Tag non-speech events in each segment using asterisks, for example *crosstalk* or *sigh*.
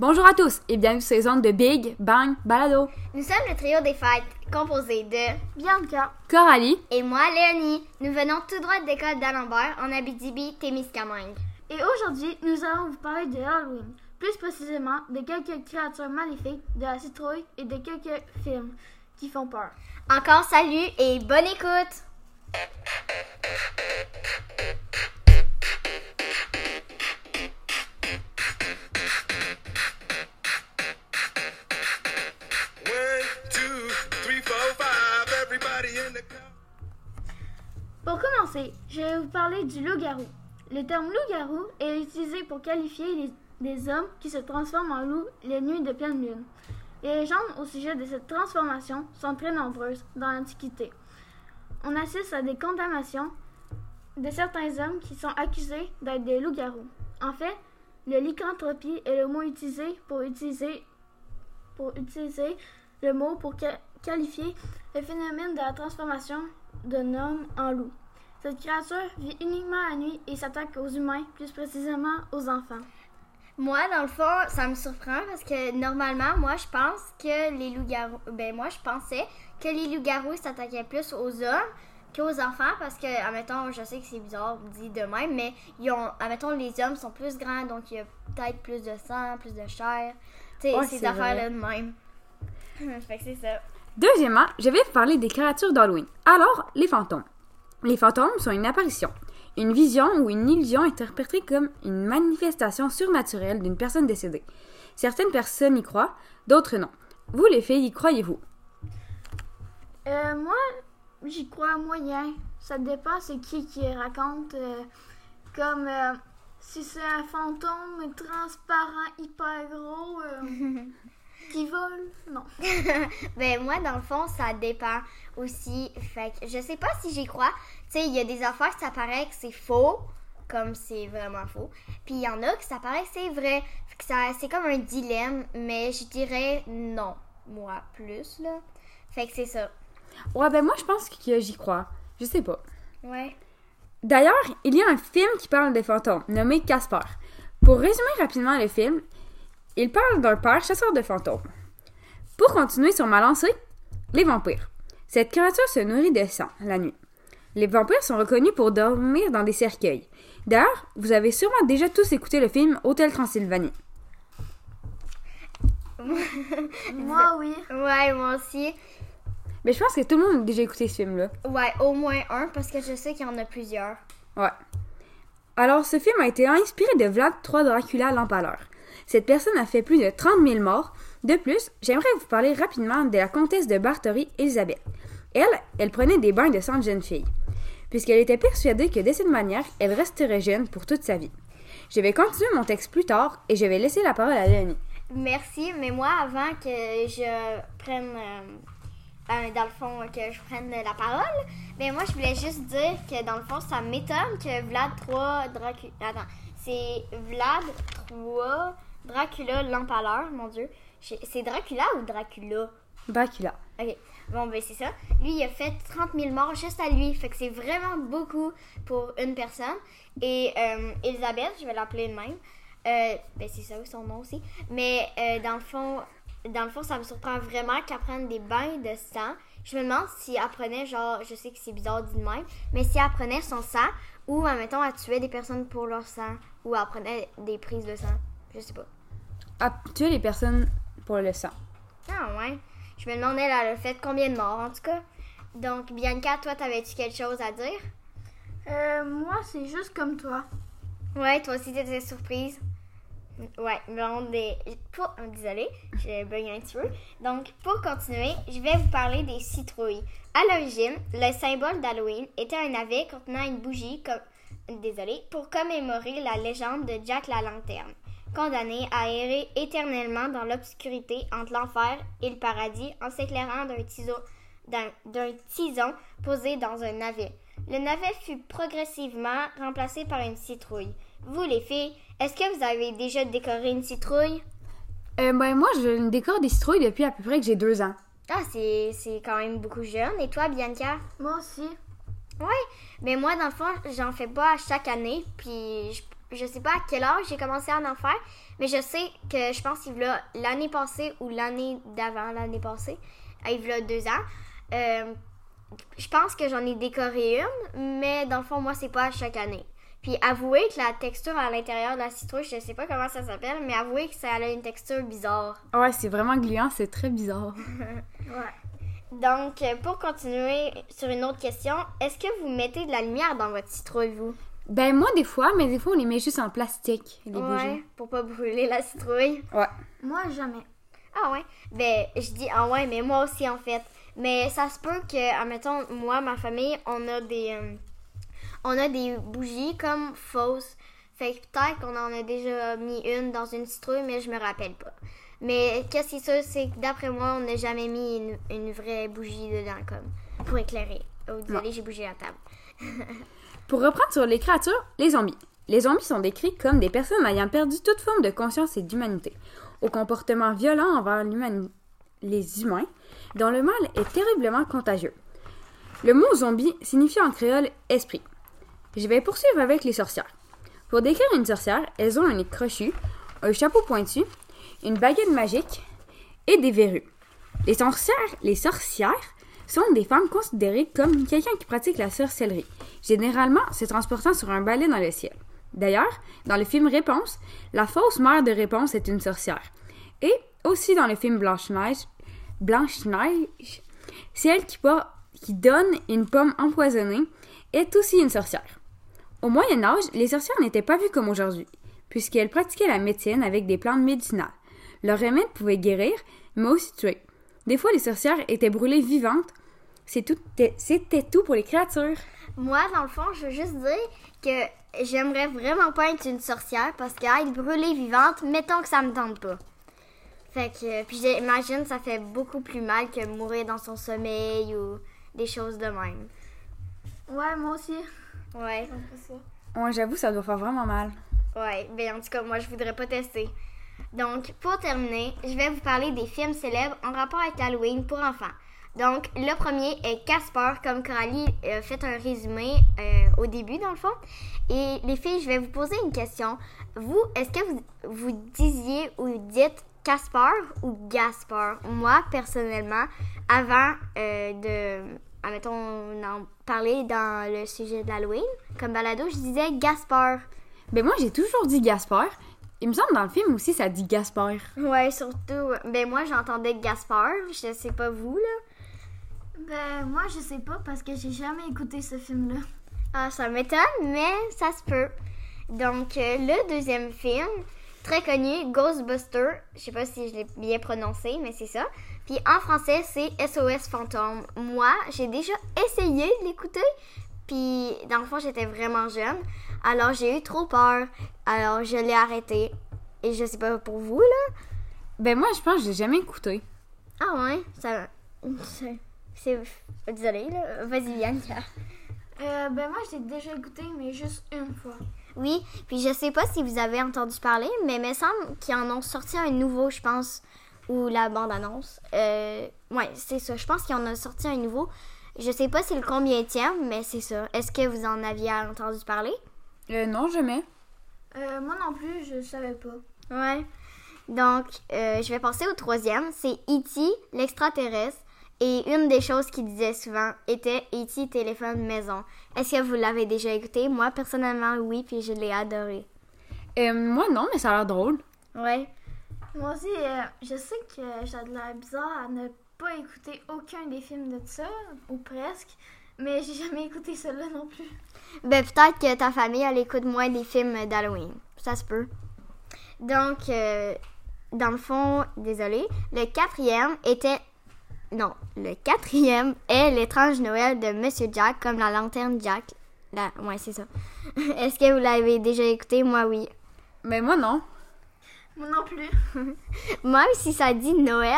Bonjour à tous et bienvenue sur les ondes de Big Bang Balado. Nous sommes le trio des fêtes, composé de Bianca, Coralie, et moi, Léonie. Nous venons tout droit de l'école d'Alembert en Abitibi-Témiscamingue. et aujourd'hui, nous allons vous parler de Halloween. Plus précisément, de quelques créatures maléfiques, de la citrouille et de quelques films qui font peur. Encore salut et bonne écoute! Pour commencer, je vais vous parler du loup-garou. Le terme loup-garou est utilisé pour qualifier des hommes qui se transforment en loup les nuits de pleine lune. Les légendes au sujet de cette transformation sont très nombreuses dans l'Antiquité. On assiste à des condamnations de certains hommes qui sont accusés d'être des loups-garous. En fait, le lycanthropie est le mot utilisé pour utiliser, pour utiliser le mot pour qualifier le phénomène de la transformation d'un homme en loup. Cette créature vit uniquement la nuit et s'attaque aux humains, plus précisément aux enfants. Moi, dans le fond, ça me surprend parce que normalement, moi, je pense que les loups-garous. Ben, moi, je pensais que les loups-garous s'attaquaient plus aux hommes qu'aux enfants parce que, admettons, je sais que c'est bizarre dit de même, mais ils ont, admettons, les hommes sont plus grands donc il y a peut-être plus de sang, plus de chair. Tu sais, Ouais, ces affaires-là de même. *laughs* fait que c'est ça. Deuxièmement, je vais vous parler des créatures d'Halloween. Alors, les fantômes. Les fantômes sont une apparition, une vision ou une illusion interprétée comme une manifestation surnaturelle d'une personne décédée. Certaines personnes y croient, d'autres non. Vous, les filles, y croyez-vous? Euh, moi, j'y crois moyen. Ça dépend c'est qui qui raconte. euh, comme euh, si c'est un fantôme transparent hyper gros euh, *laughs* qui vole. Non. *laughs* Ben moi, dans le fond, ça dépend aussi. Fait que je sais pas si j'y crois. Tu sais, il y a des affaires que ça paraît que c'est faux, comme c'est vraiment faux. Puis il y en a que ça paraît que c'est vrai. Fait que ça, c'est comme un dilemme, mais je dirais non. Moi, plus, là. Fait que c'est ça. Ouais, ben moi, je pense que j'y crois. Je sais pas. Ouais. D'ailleurs, il y a un film qui parle des fantômes, nommé Casper. Pour résumer rapidement le film, il parle d'un père chasseur de fantômes. Pour continuer sur ma lancée, les vampires. Cette créature se nourrit de sang la nuit. Les vampires sont reconnus pour dormir dans des cercueils. D'ailleurs, vous avez sûrement déjà tous écouté le film Hôtel Transylvanie. *laughs* Moi, oui. Ouais, moi aussi. Mais je pense que tout le monde a déjà écouté ce film-là. Ouais, au moins un, parce que je sais qu'il y en a plusieurs. Ouais. Alors, ce film a été inspiré de Vlad III Dracula l'Empaleur. Cette personne a fait plus de 30 000 morts. De plus, j'aimerais vous parler rapidement de la comtesse de Bartory, Elisabeth. Elle, elle prenait des bains de sang de jeune fille, puisqu'elle était persuadée que de cette manière, elle resterait jeune pour toute sa vie. Je vais continuer mon texte plus tard et je vais laisser la parole à Léonie. Merci, mais moi, avant que je prenne, euh, dans le fond, que je prenne la parole, mais moi, je voulais juste dire que, dans le fond, ça m'étonne que Vlad 3 Dracula... Attends, c'est Vlad 3 Dracula l'Empaleur, mon Dieu. C'est Dracula ou Dracula? Dracula. Ok, bon, ben c'est ça. Lui, il a fait 30 000 morts juste à lui. Fait que c'est vraiment beaucoup pour une personne. Et euh, Elisabeth, je vais l'appeler de même. Euh, ben c'est ça son nom aussi. Mais euh, dans le fond, dans le fond, ça me surprend vraiment qu'elle prenne des bains de sang. Je me demande si elle prenait, genre, je sais que c'est bizarre dit de même, mais si elle prenait son sang ou, admettons, elle tuait des personnes pour leur sang ou elle prenait des prises de sang. Je sais pas. Ah, tuer les personnes pour le sang. Ah ouais. Je me demandais, elle a fait combien de morts en tout cas. Donc, Bianca, toi, t'avais-tu quelque chose à dire? Euh, moi, c'est juste comme toi. Ouais, toi aussi, t'étais surprise. Ouais, bon, des... pour... oh, j'ai bugué un petit. Donc, pour continuer, je vais vous parler des citrouilles. À l'origine, le symbole d'Halloween était un navet contenant une bougie, comme... Désolée, pour commémorer la légende de Jack la Lanterne, condamné à errer éternellement dans l'obscurité entre l'enfer et le paradis en s'éclairant d'un tiso- d'un- d'un tison posé dans un navet. Le navet fut progressivement remplacé par une citrouille. Vous, les filles, est-ce que vous avez déjà décoré une citrouille? Euh, ben moi, je décore des citrouilles depuis à peu près que j'ai deux ans. Ah, c'est c'est quand même beaucoup jeune. Et toi, Bianca? Moi aussi. Oui, mais moi, dans le fond, j'en fais pas à chaque année. Puis je, je sais pas à quel âge j'ai commencé à en faire, mais je sais que je pense qu'il y a l'année passée ou l'année d'avant, l'année passée, euh, il y a deux ans. euh, je pense que j'en ai décoré une, mais dans le fond, moi, c'est pas à chaque année. Puis avouez que la texture à l'intérieur de la citrouille, je sais pas comment ça s'appelle, mais avouez que ça a une texture bizarre. Ouais, c'est vraiment gluant, c'est très bizarre. *laughs* Donc, euh, pour continuer sur une autre question, est-ce que vous mettez de la lumière dans votre citrouille, vous? Ben moi des fois, mais des fois on les met juste en plastique, les Ouais, bougies. pour pas brûler la citrouille. Ouais. Moi, jamais. Ah ouais? Ben, je dis ah ouais, mais moi aussi en fait. Mais ça se peut que, admettons, moi, ma famille, on a des. euh, on a des bougies comme fausses. Fait que peut-être qu'on en a déjà mis une dans une citrouille, mais je me rappelle pas. Mais qu'est-ce qui est sûr, c'est que d'après moi, on n'a jamais mis une, une vraie bougie dedans, comme pour éclairer. Oh, désolé, j'ai bougé la table. *laughs* Pour reprendre sur les créatures, les zombies. Les zombies sont décrits comme des personnes ayant perdu toute forme de conscience et d'humanité, au comportement violent envers les humains, dont le mal est terriblement contagieux. Le mot zombie signifie en créole esprit. Je vais poursuivre avec les sorcières. Pour décrire une sorcière, elles ont un nez crochu, un chapeau pointu, une baguette magique et des verrues. Les sorcières, les sorcières sont des femmes considérées comme quelqu'un qui pratique la sorcellerie, généralement se transportant sur un balai dans le ciel. D'ailleurs, dans le film Réponse, la fausse mère de Réponse est une sorcière. Et aussi dans le film Blanche-Neige, Blanche-Neige, celle qui, qui donne une pomme empoisonnée est aussi une sorcière. Au Moyen Âge, les sorcières n'étaient pas vues comme aujourd'hui, puisqu'elles pratiquaient la médecine avec des plantes médicinales. Leurs remèdes pouvaient guérir, mais aussi tuer. Des fois, les sorcières étaient brûlées vivantes. C'était tout pour les créatures. Moi, dans le fond, je veux juste dire que j'aimerais vraiment pas être une sorcière parce que être brûlée vivante, mettons que ça me tente pas. Fait que, puis j'imagine ça fait beaucoup plus mal que mourir dans son sommeil ou des choses de même. Ouais, moi aussi. Ouais, Ouais, j'avoue, ça doit faire vraiment mal. ouais. Ben en tout cas, moi je voudrais pas tester. Donc, pour terminer, je vais vous parler des films célèbres en rapport avec Halloween pour enfants. Donc, le premier est Casper, comme Coralie a fait un résumé euh, au début, dans le fond. Et les filles, je vais vous poser une question. Vous, est-ce que vous, vous disiez ou dites Casper ou Gaspard? Moi, personnellement, avant euh, de, admettons, en parler dans le sujet de l'Halloween, comme balado, je disais Gaspard. Ben moi, j'ai toujours dit Gaspard. Il me semble dans le film aussi, ça dit Gaspard. Ouais, surtout, ben moi, j'entendais Gaspard. Je sais pas vous, là. Ben, moi, je sais pas parce que j'ai jamais écouté ce film-là. Ah, ça m'étonne, mais ça se peut. Donc, euh, le deuxième film, très connu, Ghostbuster. Je sais pas si je l'ai bien prononcé, mais c'est ça. Puis en français, c'est SOS Fantôme. Moi, j'ai déjà essayé de l'écouter. Puis, dans le fond, j'étais vraiment jeune. Alors, j'ai eu trop peur. Alors, je l'ai arrêté. Et je sais pas pour vous, là. Ben moi, je pense que j'ai jamais écouté. Ah ouais, ça... c'est- C'est... Désolée, là. Vas-y, Bianca. Euh, ben, moi, j'ai déjà écouté, mais juste une fois. Oui, puis je sais pas si vous avez entendu parler, mais il me semble qu'ils en ont sorti un nouveau, je pense, ou la bande-annonce. Euh, ouais, c'est ça. Je pense qu'ils en ont sorti un nouveau. Je sais pas c'est le combienième, mais c'est ça. Est-ce que vous en aviez entendu parler? Euh, non, jamais. Euh, moi non plus, je savais pas. Ouais. Donc, euh, je vais passer au troisième. C'est E.T., l'extraterrestre. Et une des choses qu'il disait souvent était E.T. téléphone maison. Est-ce que vous l'avez déjà écouté? Moi, personnellement, oui, puis je l'ai adoré. Euh, moi, non, mais ça a l'air drôle. Ouais. Moi aussi, euh, je sais que j'ai de l'air bizarre à ne pas écouter aucun des films de ça, ou presque, mais j'ai jamais écouté celui-là non plus. Ben, peut-être que ta famille, elle écoute moins des films d'Halloween. Ça se peut. Donc, euh, dans le fond, désolé, le quatrième était... Non, le quatrième est l'étrange Noël de Monsieur Jack, comme la lanterne Jack. La... Ouais, c'est ça. *laughs* Est-ce que vous l'avez déjà écouté? Moi, oui. Mais moi, non. Moi non plus. *laughs* Même si ça dit Noël,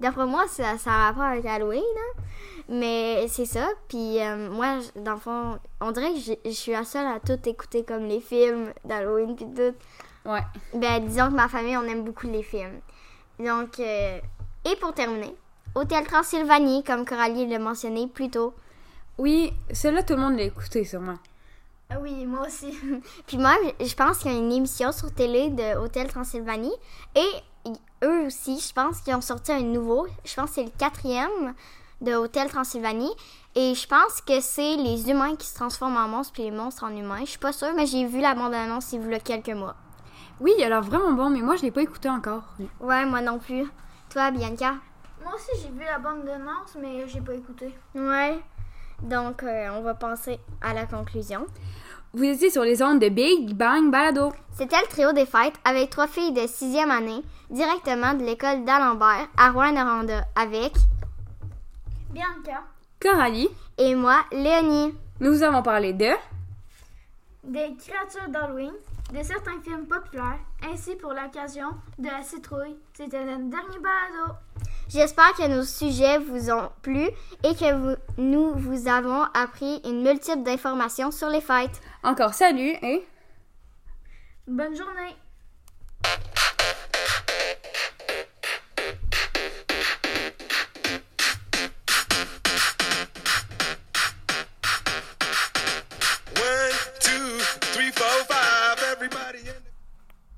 d'après moi, ça, ça a rapport avec Halloween. hein. Mais c'est ça. Puis euh, moi, dans le fond, on dirait que je suis la seule à tout écouter comme les films d'Halloween puis tout. Ouais. Ben, disons que ma famille, on aime beaucoup les films. Donc, euh, et pour terminer, Hôtel Transylvanie, comme Coralie l'a mentionné plus tôt. Oui, celui-là, tout le monde l'a écouté, sûrement. Ah oui, moi aussi. *laughs* Puis moi, je pense qu'il y a une émission sur télé de Hôtel Transylvanie. Et eux aussi, je pense qu'ils ont sorti un nouveau. Je pense que c'est le quatrième de Hôtel Transylvanie. Et je pense que c'est les humains qui se transforment en monstres puis les monstres en humains. Je suis pas sûre, mais j'ai vu la bande-annonce il y a quelques mois. Oui, il a l'air vraiment bon, mais moi, je l'ai pas écouté encore. Ouais, moi non plus. Toi, Bianca? Moi aussi, j'ai vu la bande d'annonce, mais j'ai pas écouté. Ouais. Donc, euh, on va passer à la conclusion. Vous étiez sur les ondes de Big Bang Balado. C'était le trio des fêtes avec trois filles de sixième année, directement de l'école d'Alembert à Rouen-Noranda, avec Bianca, Coralie, et moi, Léonie. nous avons parlé de... des créatures d'Halloween, de certains films populaires, ainsi pour l'occasion de la citrouille. C'était notre dernier balado. J'espère que nos sujets vous ont plu et que vous- nous vous avons appris une multitude d'informations sur les fêtes. Encore salut et... Bonne journée!